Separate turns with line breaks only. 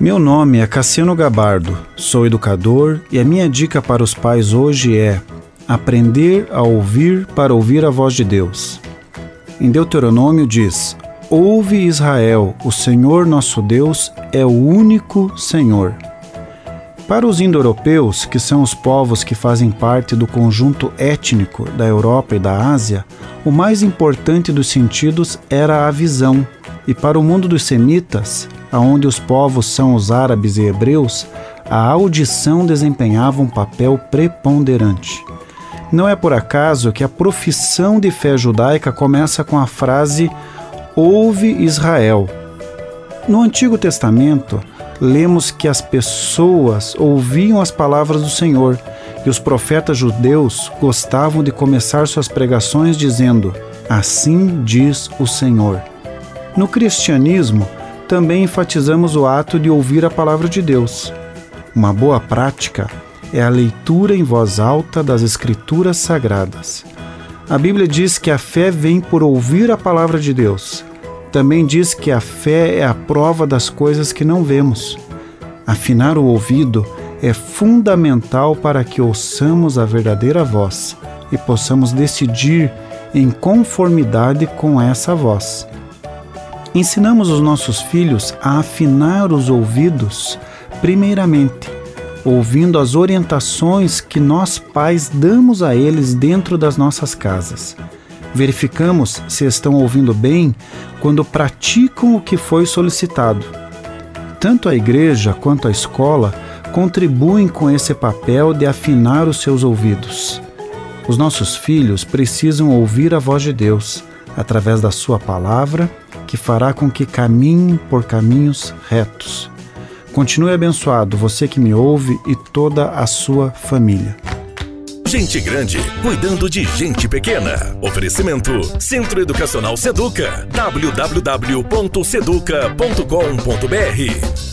Meu nome é Cassiano Gabardo, sou educador e a minha dica para os pais hoje é aprender a ouvir para ouvir a voz de Deus. Em Deuteronômio diz: Ouve Israel, o Senhor nosso Deus é o único Senhor. Para os indo-europeus, que são os povos que fazem parte do conjunto étnico da Europa e da Ásia, o mais importante dos sentidos era a visão, e para o mundo dos semitas, aonde os povos são os árabes e hebreus, a audição desempenhava um papel preponderante. Não é por acaso que a profissão de fé judaica começa com a frase Ouve Israel. No Antigo Testamento, lemos que as pessoas ouviam as palavras do Senhor e os profetas judeus gostavam de começar suas pregações dizendo: Assim diz o Senhor. No cristianismo, também enfatizamos o ato de ouvir a palavra de Deus. Uma boa prática é a leitura em voz alta das Escrituras Sagradas. A Bíblia diz que a fé vem por ouvir a palavra de Deus. Também diz que a fé é a prova das coisas que não vemos. Afinar o ouvido é fundamental para que ouçamos a verdadeira voz e possamos decidir em conformidade com essa voz. Ensinamos os nossos filhos a afinar os ouvidos, primeiramente, ouvindo as orientações que nós pais damos a eles dentro das nossas casas. Verificamos se estão ouvindo bem quando praticam o que foi solicitado. Tanto a igreja quanto a escola contribuem com esse papel de afinar os seus ouvidos. Os nossos filhos precisam ouvir a voz de Deus através da Sua palavra que fará com que caminhem por caminhos retos. Continue abençoado, você que me ouve e toda a sua família.
Gente grande cuidando de gente pequena. Oferecimento Centro Educacional Seduca. www.seduca.com.br